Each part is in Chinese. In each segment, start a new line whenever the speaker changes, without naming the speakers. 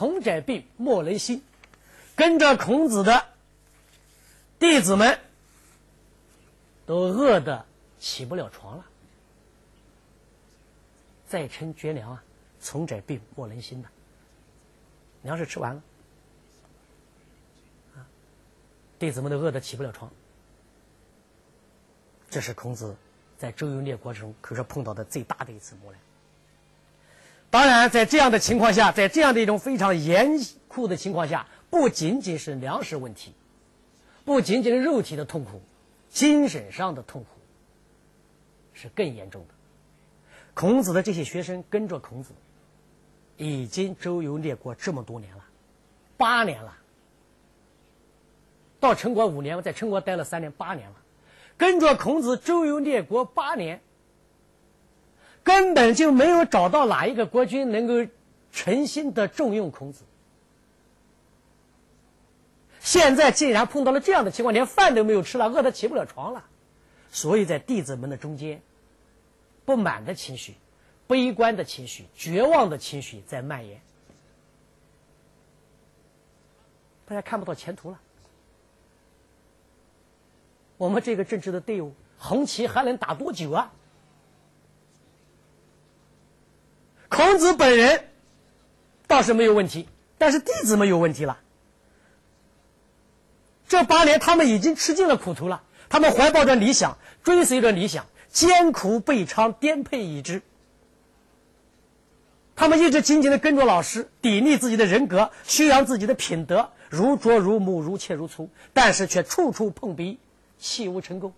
从窄病莫能兴，跟着孔子的弟子们都饿得起不了床了。再称绝粮啊，从窄病莫能兴的，粮食吃完了，啊，弟子们都饿得起不了床。这是孔子在周游列国中可以说碰到的最大的一次磨难。当然，在这样的情况下，在这样的一种非常严酷的情况下，不仅仅是粮食问题，不仅仅是肉体的痛苦，精神上的痛苦是更严重的。孔子的这些学生跟着孔子，已经周游列国这么多年了，八年了。到陈国五年，我在陈国待了三年，八年了，跟着孔子周游列国八年。根本就没有找到哪一个国君能够诚心的重用孔子。现在竟然碰到了这样的情况，连饭都没有吃了，饿得起不了床了。所以在弟子们的中间，不满的情绪、悲观的情绪、绝望的情绪在蔓延。大家看不到前途了。我们这个政治的队伍，红旗还能打多久啊？孔子本人倒是没有问题，但是弟子们有问题了。这八年，他们已经吃尽了苦头了。他们怀抱着理想，追随着理想，艰苦备尝，颠沛已知。他们一直紧紧的跟着老师，砥砺自己的人格，修养自己的品德，如琢如磨，如切如磋，但是却处处碰壁，弃无成功。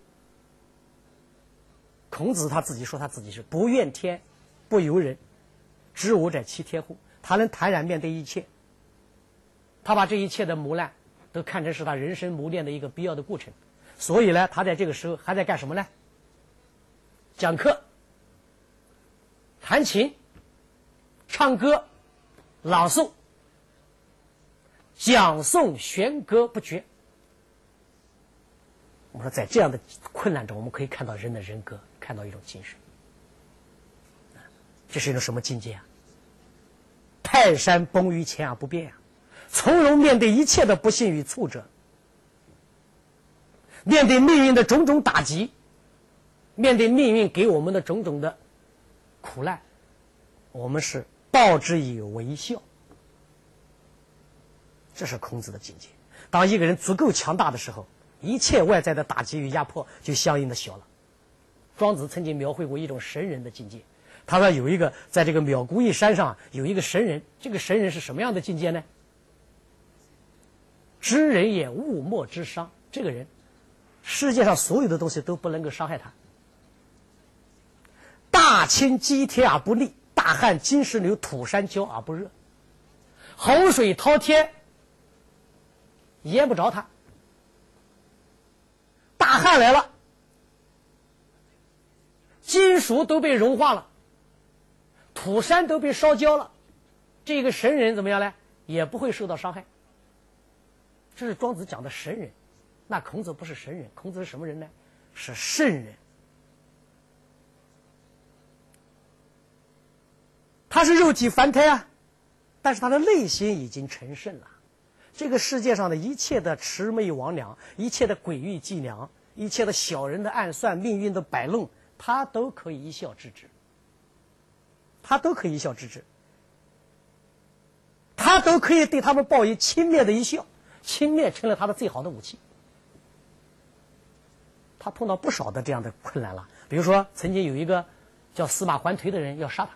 孔子他自己说，他自己是不怨天，不尤人。知我者其天乎？他能坦然面对一切，他把这一切的磨难都看成是他人生磨练的一个必要的过程。所以呢，他在这个时候还在干什么呢？讲课、弹琴、唱歌、朗诵、讲诵弦歌不绝。我们说，在这样的困难中，我们可以看到人的人格，看到一种精神。这是一种什么境界啊？泰山崩于前而不变啊，从容面对一切的不幸与挫折，面对命运的种种打击，面对命运给我们的种种的苦难，我们是报之以微笑。这是孔子的境界。当一个人足够强大的时候，一切外在的打击与压迫就相应的小了。庄子曾经描绘过一种神人的境界。他说：“有一个在这个苗姑峪山上有一个神人，这个神人是什么样的境界呢？知人也，物莫之伤。这个人，世界上所有的东西都不能够伤害他。大清积铁而不立，大旱金石流，土山焦而不热。洪水滔天，淹不着他。大旱来了，金属都被融化了。”土山都被烧焦了，这个神人怎么样呢？也不会受到伤害。这是庄子讲的神人，那孔子不是神人，孔子是什么人呢？是圣人。他是肉体凡胎啊，但是他的内心已经成圣了。这个世界上的一切的魑魅魍魉，一切的诡异伎俩，一切的小人的暗算，命运的摆弄，他都可以一笑置之。他都可以一笑置之，他都可以对他们报以轻蔑的一笑，轻蔑成了他的最好的武器。他碰到不少的这样的困难了，比如说曾经有一个叫司马桓颓的人要杀他，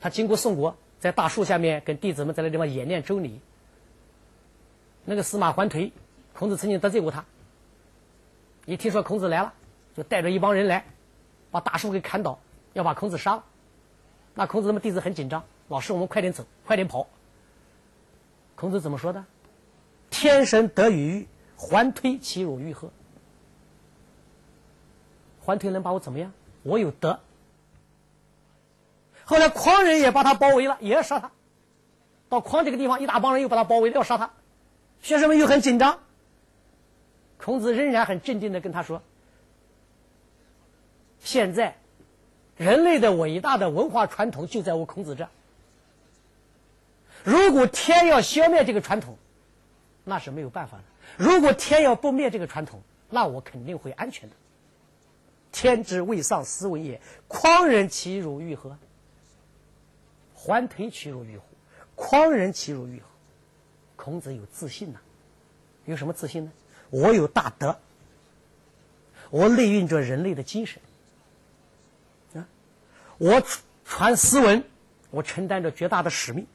他经过宋国，在大树下面跟弟子们在那地方演练周礼。那个司马桓颓，孔子曾经得罪过他，一听说孔子来了，就带着一帮人来，把大树给砍倒。要把孔子杀了，那孔子他们弟子很紧张，老师，我们快点走，快点跑。孔子怎么说的？天神得与桓推，其辱于何？还推能把我怎么样？我有德。后来匡人也把他包围了，也要杀他。到匡这个地方，一大帮人又把他包围了，要杀他。学生们又很紧张。孔子仍然很镇定的跟他说：“现在。”人类的伟大的文化传统就在我孔子这，如果天要消灭这个传统，那是没有办法的。如果天要不灭这个传统，那我肯定会安全的。天之未丧斯文也，匡人其如玉何？还推其如玉乎？匡人其如玉何？孔子有自信呐，有什么自信呢？我有大德，我内蕴着人类的精神，我传斯文，我承担着绝大的使命。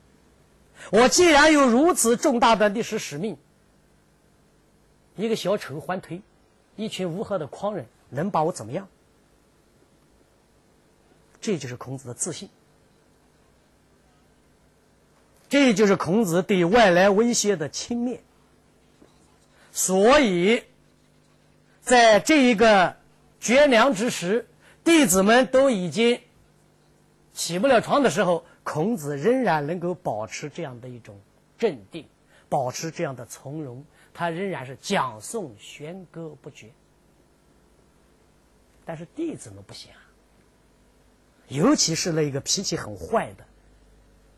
我既然有如此重大的历史使命，一个小丑欢推，一群无和的狂人能把我怎么样？这就是孔子的自信，这就是孔子对外来威胁的轻蔑。所以，在这一个绝粮之时，弟子们都已经起不了床的时候。孔子仍然能够保持这样的一种镇定，保持这样的从容，他仍然是讲诵弦歌不绝。但是弟子们不行啊，尤其是那一个脾气很坏的、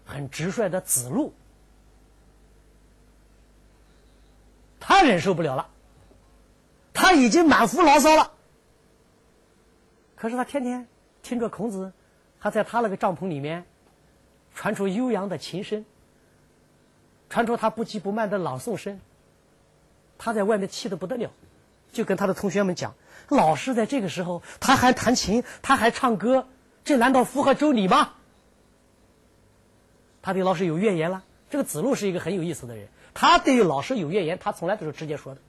很直率的子路，他忍受不了了，他已经满腹牢骚了。可是他天天听着孔子，他在他那个帐篷里面。传出悠扬的琴声，传出他不急不慢的朗诵声。他在外面气得不得了，就跟他的同学们讲：“老师在这个时候，他还弹琴，他还唱歌，这难道符合周礼吗？”他对老师有怨言了。这个子路是一个很有意思的人，他对于老师有怨言，他从来都是直接说的。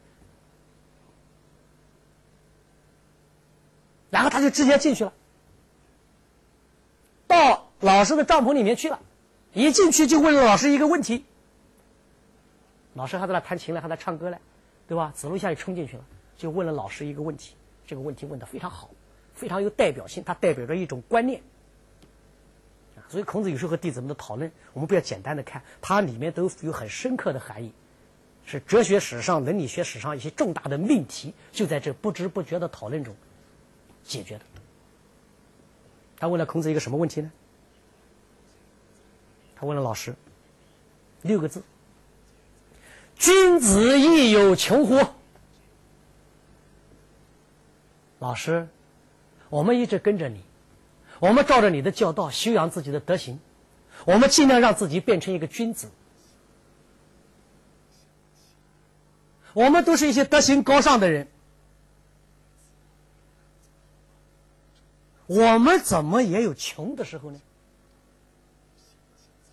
然后他就直接进去了，老师的帐篷里面去了，一进去就问了老师一个问题。老师还在那弹琴呢，还在唱歌呢，对吧？子路一下就冲进去了，就问了老师一个问题。这个问题问的非常好，非常有代表性，它代表着一种观念。所以孔子有时候和弟子们的讨论，我们不要简单的看，它里面都有很深刻的含义，是哲学史上、伦理学史上一些重大的命题，就在这不知不觉的讨论中解决的。他问了孔子一个什么问题呢？他问了老师六个字：“君子亦有穷乎？”老师，我们一直跟着你，我们照着你的教导修养自己的德行，我们尽量让自己变成一个君子。我们都是一些德行高尚的人，我们怎么也有穷的时候呢？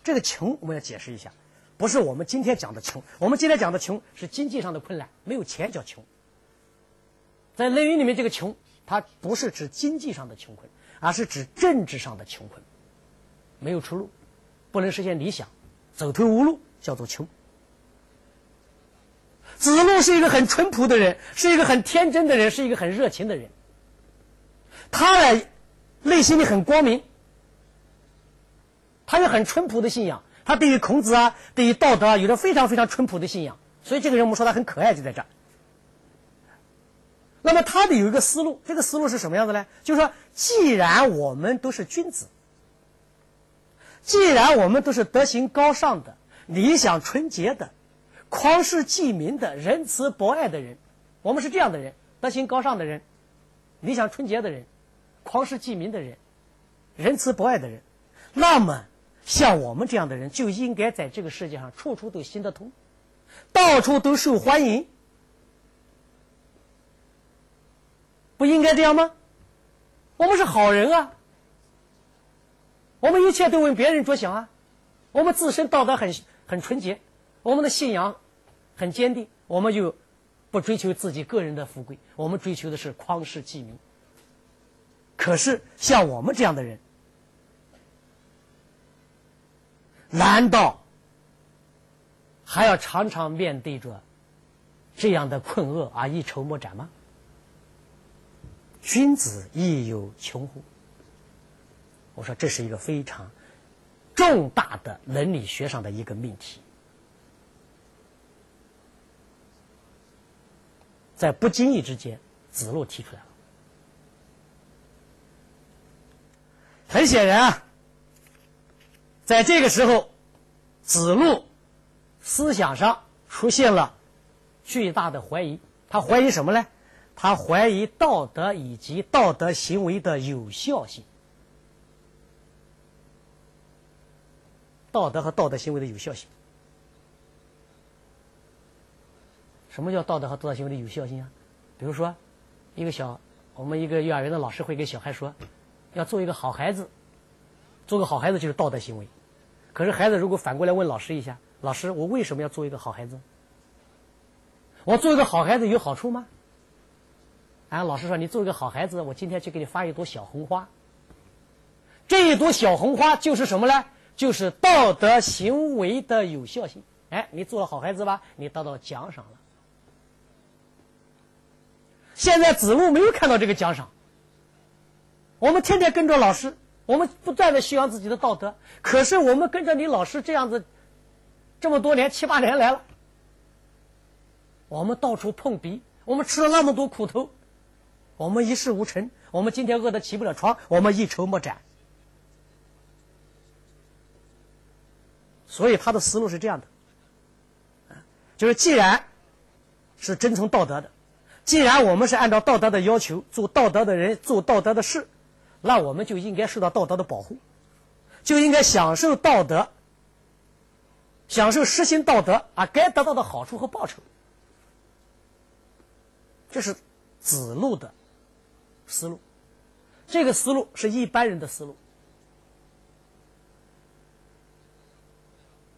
这个穷我们要解释一下，不是我们今天讲的穷。我们今天讲的穷是经济上的困难，没有钱叫穷。在《论语》里面，这个穷，它不是指经济上的穷困，而是指政治上的穷困，没有出路，不能实现理想，走投无路，叫做穷。子路是一个很淳朴的人，是一个很天真的人，是一个很热情的人，他呢，内心里很光明。他有很淳朴的信仰，他对于孔子啊，对于道德啊，有着非常非常淳朴的信仰，所以这个人我们说他很可爱，就在这儿。那么他的有一个思路，这个思路是什么样的呢？就是说，既然我们都是君子，既然我们都是德行高尚的、理想纯洁的、匡世济民的、仁慈博爱的人，我们是这样的人，德行高尚的人、理想纯洁的人、匡世济民的人、仁慈博爱的人，那么。像我们这样的人就应该在这个世界上处处都行得通，到处都受欢迎，不应该这样吗？我们是好人啊，我们一切都为别人着想啊，我们自身道德很很纯洁，我们的信仰很坚定，我们就不追求自己个人的富贵，我们追求的是匡世济民。可是像我们这样的人。难道还要常常面对着这样的困厄而一筹莫展吗？君子亦有穷乎？我说这是一个非常重大的伦理学上的一个命题，在不经意之间，子路提出来了。很显然啊。在这个时候，子路思想上出现了巨大的怀疑。他怀疑什么呢？他怀疑道德以及道德行为的有效性。道德和道德行为的有效性。什么叫道德和道德行为的有效性啊？比如说，一个小我们一个幼儿园的老师会给小孩说，要做一个好孩子，做个好孩子就是道德行为。可是孩子如果反过来问老师一下，老师，我为什么要做一个好孩子？我做一个好孩子有好处吗？啊，老师说你做一个好孩子，我今天去给你发一朵小红花。这一朵小红花就是什么呢？就是道德行为的有效性。哎，你做了好孩子吧，你得到奖赏了。现在子路没有看到这个奖赏。我们天天跟着老师，我们不断的修养自己的道德。可是我们跟着你老师这样子，这么多年七八年来了，我们到处碰壁，我们吃了那么多苦头，我们一事无成，我们今天饿得起不了床，我们一筹莫展。所以他的思路是这样的，就是既然是遵从道德的。既然我们是按照道德的要求做道德的人做道德的事，那我们就应该受到道德的保护，就应该享受道德，享受实行道德啊该得到的好处和报酬。这是子路的思路，这个思路是一般人的思路，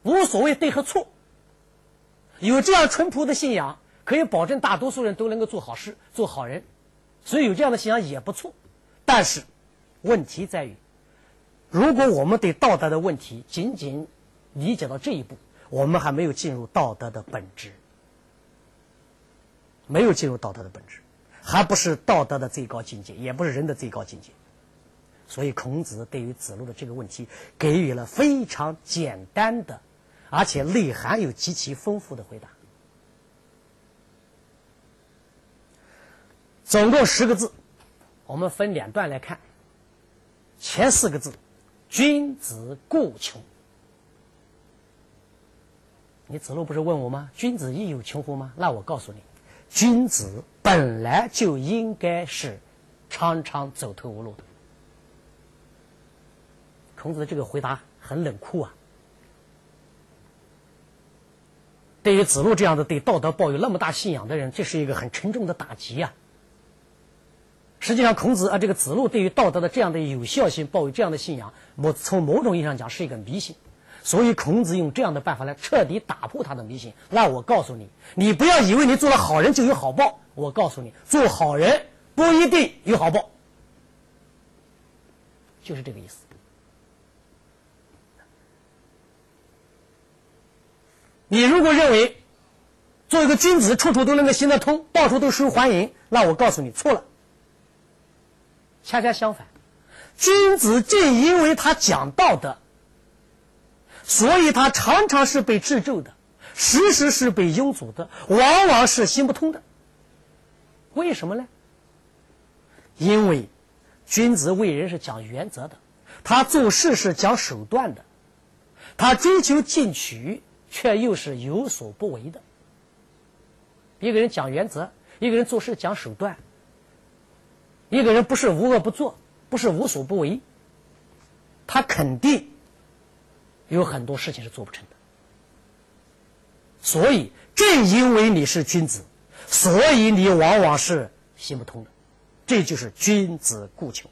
无所谓对和错，有这样淳朴的信仰。可以保证大多数人都能够做好事、做好人，所以有这样的信仰也不错。但是，问题在于，如果我们对道德的问题仅仅理解到这一步，我们还没有进入道德的本质，没有进入道德的本质，还不是道德的最高境界，也不是人的最高境界。所以，孔子对于子路的这个问题给予了非常简单的，而且内涵有极其丰富的回答。总共十个字，我们分两段来看。前四个字，“君子固穷”。你子路不是问我吗？君子亦有穷乎吗？那我告诉你，君子本来就应该是常常走投无路的。孔子的这个回答很冷酷啊！对于子路这样的对道德抱有那么大信仰的人，这是一个很沉重的打击啊！实际上，孔子啊，这个子路对于道德的这样的有效性抱有这样的信仰，某从某种意义上讲是一个迷信。所以，孔子用这样的办法来彻底打破他的迷信。那我告诉你，你不要以为你做了好人就有好报。我告诉你，做好人不一定有好报，就是这个意思。你如果认为做一个君子处处都能够行得通，到处都受欢迎，那我告诉你错了。恰恰相反，君子正因为他讲道德，所以他常常是被制咒的，时时是被拥阻的，往往是行不通的。为什么呢？因为君子为人是讲原则的，他做事是讲手段的，他追求进取，却又是有所不为的。一个人讲原则，一个人做事讲手段。一个人不是无恶不作，不是无所不为，他肯定有很多事情是做不成的。所以，正因为你是君子，所以你往往是行不通的。这就是君子固穷。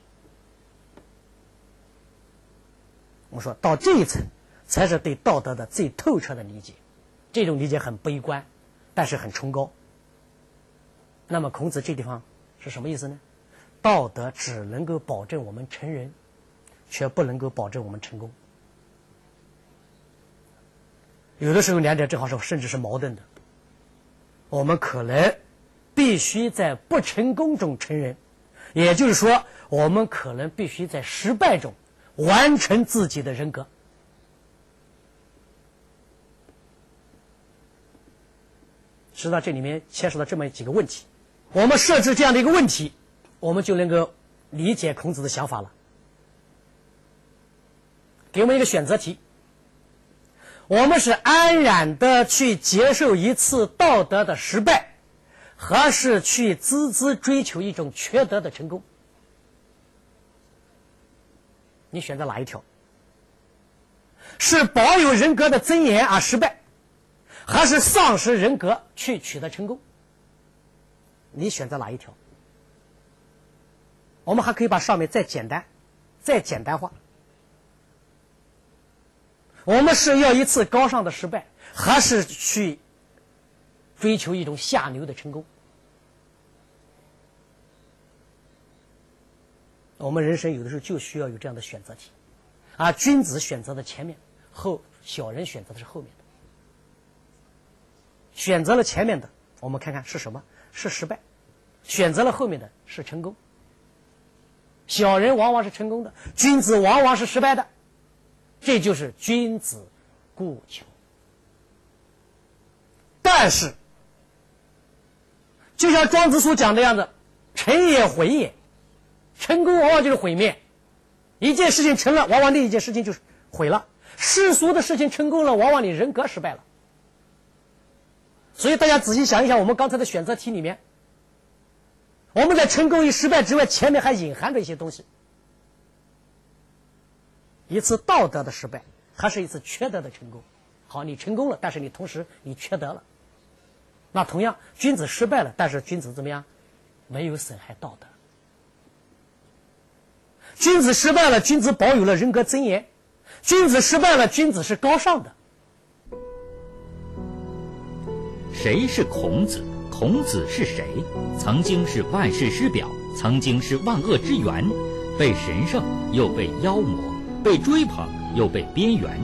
我们说到这一层，才是对道德的最透彻的理解。这种理解很悲观，但是很崇高。那么，孔子这地方是什么意思呢？道德只能够保证我们成人，却不能够保证我们成功。有的时候，两者正好是甚至是矛盾的。我们可能必须在不成功中成人，也就是说，我们可能必须在失败中完成自己的人格。知道这里面牵涉到这么几个问题，我们设置这样的一个问题。我们就能够理解孔子的想法了。给我们一个选择题：我们是安然的去接受一次道德的失败，还是去孜孜追求一种缺德的成功？你选择哪一条？是保有人格的尊严而失败，还是丧失人格去取得成功？你选择哪一条？我们还可以把上面再简单、再简单化。我们是要一次高尚的失败，还是去追求一种下流的成功？我们人生有的时候就需要有这样的选择题，而君子选择的前面，后小人选择的是后面的。选择了前面的，我们看看是什么？是失败；选择了后面的是成功。小人往往是成功的，君子往往是失败的。这就是君子固求，但是，就像庄子所讲的样子，成也毁也，成功往往就是毁灭。一件事情成了，往往另一件事情就是毁了。世俗的事情成功了，往往你人格失败了。所以大家仔细想一想，我们刚才的选择题里面，我们在成功与失败之外，前面还隐含着一些东西。一次道德的失败，还是一次缺德的成功？好，你成功了，但是你同时你缺德了。那同样，君子失败了，但是君子怎么样？没有损害道德。君子失败了，君子保有了人格尊严。君子失败了，君子是高尚的。
谁是孔子？孔子是谁？曾经是万世师表，曾经是万恶之源，被神圣又被妖魔。被追捧又被边缘，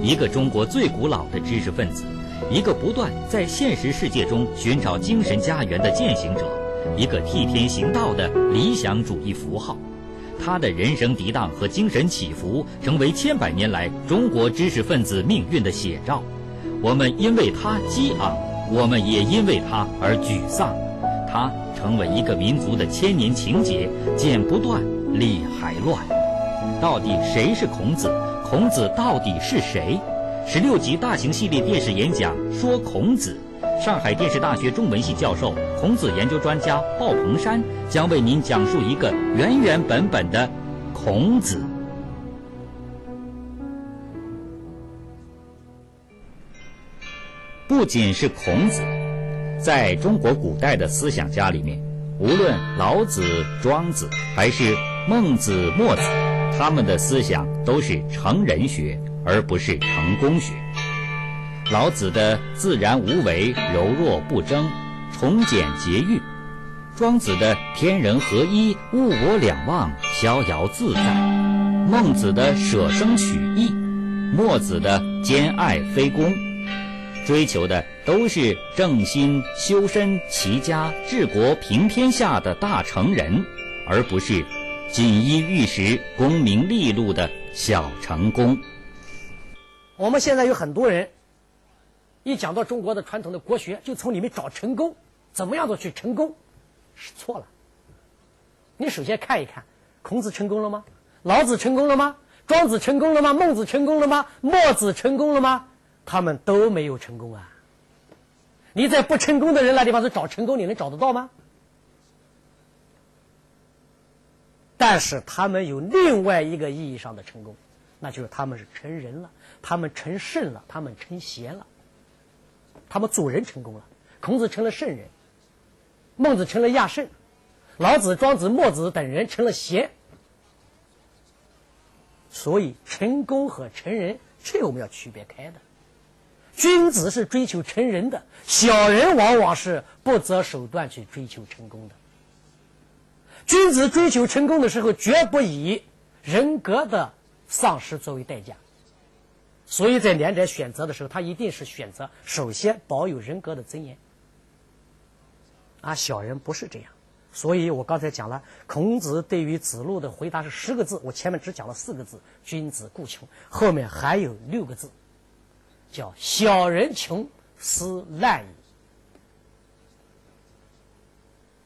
一个中国最古老的知识分子，一个不断在现实世界中寻找精神家园的践行者，一个替天行道的理想主义符号。他的人生涤荡和精神起伏，成为千百年来中国知识分子命运的写照。我们因为他激昂，我们也因为他而沮丧。他成为一个民族的千年情结，剪不断，理还乱。到底谁是孔子？孔子到底是谁？十六集大型系列电视演讲说孔子。上海电视大学中文系教授、孔子研究专家鲍鹏山将为您讲述一个原原本本的孔子。不仅是孔子，在中国古代的思想家里面，无论老子、庄子还是孟子、墨子。他们的思想都是成人学，而不是成功学。老子的自然无为、柔弱不争、崇简节欲；庄子的天人合一、物我两忘、逍遥自在；孟子的舍生取义；墨子的兼爱非攻。追求的都是正心、修身、齐家、治国、平天下的大成人，而不是。锦衣玉食、功名利禄的小成功。
我们现在有很多人，一讲到中国的传统的国学，就从里面找成功，怎么样的去成功，是错了。你首先看一看，孔子成功了吗？老子成功了吗？庄子成功了吗？孟子成功了吗？墨子成功了吗？他们都没有成功啊。你在不成功的人那地方去找成功，你能找得到吗？但是他们有另外一个意义上的成功，那就是他们是成人了，他们成圣了，他们成贤了，他们做人成功了。孔子成了圣人，孟子成了亚圣，老子、庄子、墨子等人成了贤。所以，成功和成人，这我们要区别开的。君子是追求成人的，小人往往是不择手段去追求成功的。君子追求成功的时候，绝不以人格的丧失作为代价。所以在两者选择的时候，他一定是选择首先保有人格的尊严。啊，小人不是这样。所以我刚才讲了，孔子对于子路的回答是十个字，我前面只讲了四个字：君子固穷。后面还有六个字，叫小人穷，思滥矣。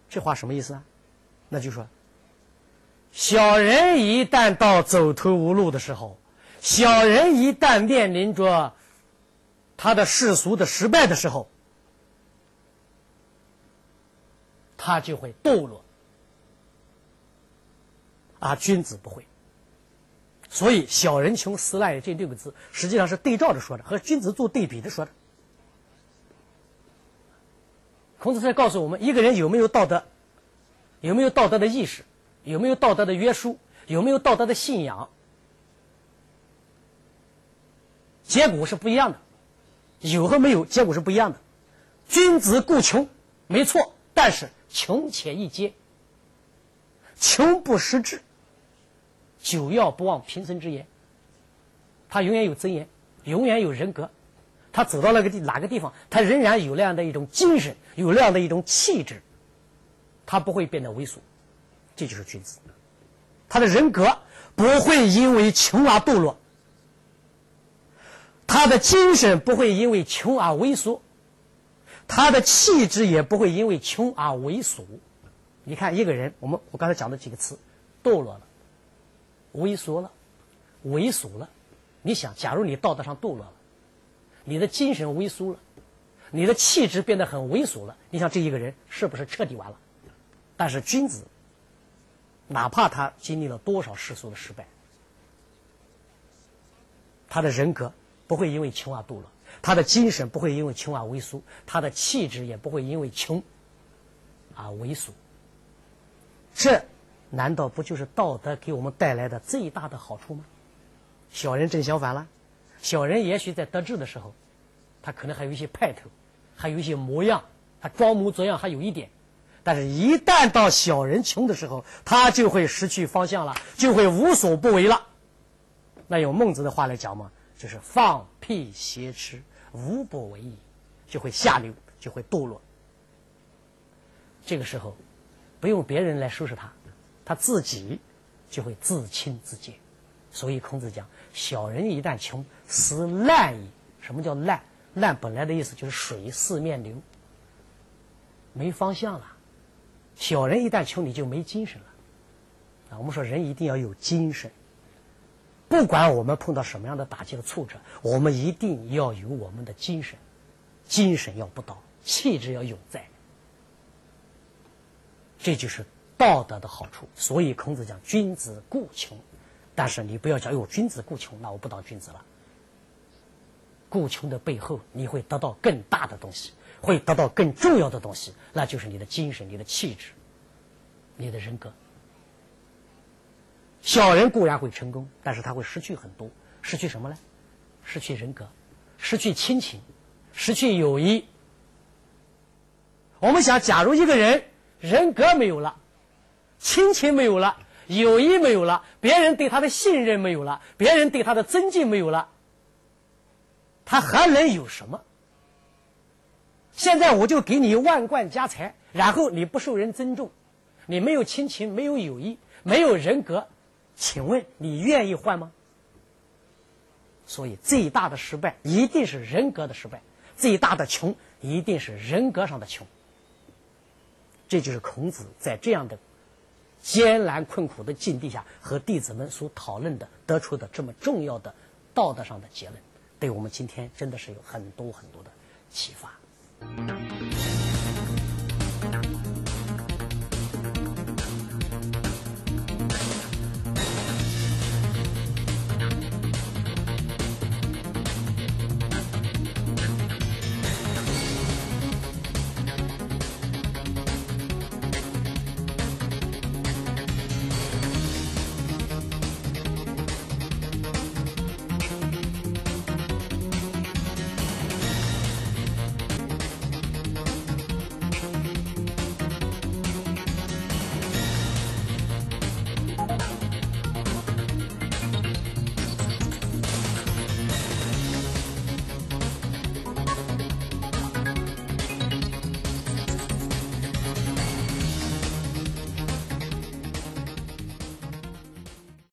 这话什么意思啊？那就说，小人一旦到走投无路的时候，小人一旦面临着他的世俗的失败的时候，他就会堕落。啊，君子不会。所以“小人穷，斯滥也”这六个字，实际上是对照着说的，和君子做对比的说的。孔子在告诉我们，一个人有没有道德，有没有道德的意识，有没有道德的约束，有没有道德的信仰，结果是不一样的。有和没有，结果是不一样的。君子固穷，没错，但是穷且益坚，穷不失志。久要不忘平生之言，他永远有尊严，永远有人格。他走到那个地哪个地方，他仍然有那样的一种精神，有那样的一种气质，他不会变得猥琐。这就是君子。他的人格不会因为穷而堕落，他的精神不会因为穷而萎缩，他的气质也不会因为穷而猥琐。你看一个人，我们我刚才讲的几个词，堕落了。萎缩了，猥琐了。你想，假如你道德上堕落了，你的精神萎缩了，你的气质变得很猥琐了，你想这一个人是不是彻底完了？但是君子，哪怕他经历了多少世俗的失败，他的人格不会因为穷而堕落，他的精神不会因为穷而萎缩，他的气质也不会因为穷而猥琐。这。难道不就是道德给我们带来的最大的好处吗？小人正相反了，小人也许在得志的时候，他可能还有一些派头，还有一些模样，他装模作样还有一点，但是一旦到小人穷的时候，他就会失去方向了，就会无所不为了。那用孟子的话来讲嘛，就是放屁挟持，无不为矣，就会下流，就会堕落。这个时候，不用别人来收拾他。他自己就会自轻自贱，所以孔子讲：“小人一旦穷，思滥矣。”什么叫滥？滥本来的意思就是水四面流，没方向了。小人一旦穷，你就没精神了。啊，我们说人一定要有精神，不管我们碰到什么样的打击和挫折，我们一定要有我们的精神，精神要不倒，气质要永在。这就是。道德的好处，所以孔子讲君子固穷，但是你不要讲哟，君子固穷，那我不当君子了。固穷的背后，你会得到更大的东西，会得到更重要的东西，那就是你的精神、你的气质、你的人格。小人固然会成功，但是他会失去很多，失去什么呢？失去人格，失去亲情，失去友谊。我们想，假如一个人人格没有了。亲情没有了，友谊没有了，别人对他的信任没有了，别人对他的尊敬没有了，他还能有什么？现在我就给你万贯家财，然后你不受人尊重，你没有亲情，没有友谊，没有人格，请问你愿意换吗？所以最大的失败一定是人格的失败，最大的穷一定是人格上的穷。这就是孔子在这样的。艰难困苦的境地下，和弟子们所讨论的、得出的这么重要的道德上的结论，对我们今天真的是有很多很多的启发。